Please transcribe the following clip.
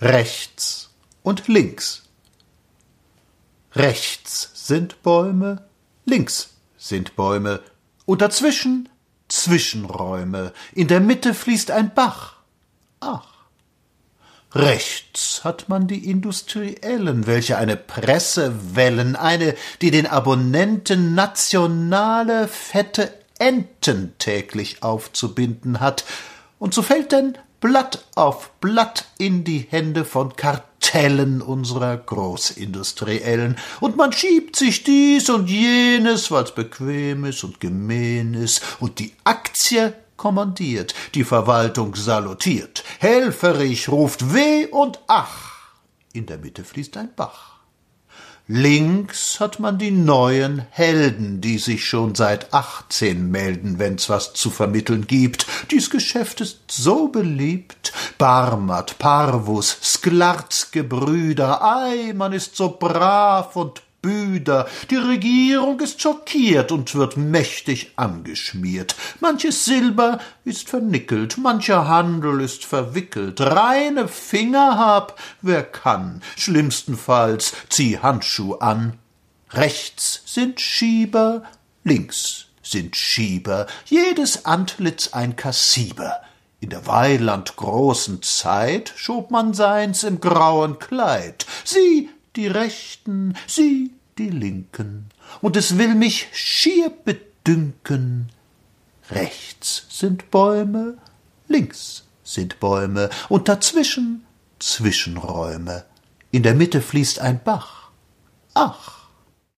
rechts und links. Rechts sind Bäume, links sind Bäume, und dazwischen Zwischenräume, in der Mitte fließt ein Bach. Ach. Rechts hat man die Industriellen, welche eine Presse wellen, eine, die den Abonnenten nationale fette Enten täglich aufzubinden hat, und so fällt denn Blatt auf Blatt in die Hände von Kartellen unserer Großindustriellen, und man schiebt sich dies und jenes, weil's bequem ist und gemein ist, und die Aktie kommandiert, die Verwaltung salutiert, helferich ruft Weh und Ach, in der Mitte fließt ein Bach. Links hat man die neuen Helden, die sich schon seit achtzehn melden, wenn's was zu vermitteln gibt. Dies Geschäft ist so beliebt. Barmat, Parvus, Sklarz Gebrüder, ei, man ist so brav und Büder. Die Regierung ist schockiert und wird mächtig angeschmiert. Manches Silber ist vernickelt, mancher Handel ist verwickelt. Reine Finger hab, wer kann. Schlimmstenfalls zieh Handschuh an. Rechts sind Schieber, links sind Schieber, jedes Antlitz ein Kassiber. In der Weiland großen Zeit schob man seins im grauen Kleid. Sieh, die Rechten, sie die Linken, und es will mich schier bedünken. Rechts sind Bäume, links sind Bäume, und dazwischen Zwischenräume. In der Mitte fließt ein Bach. Ach,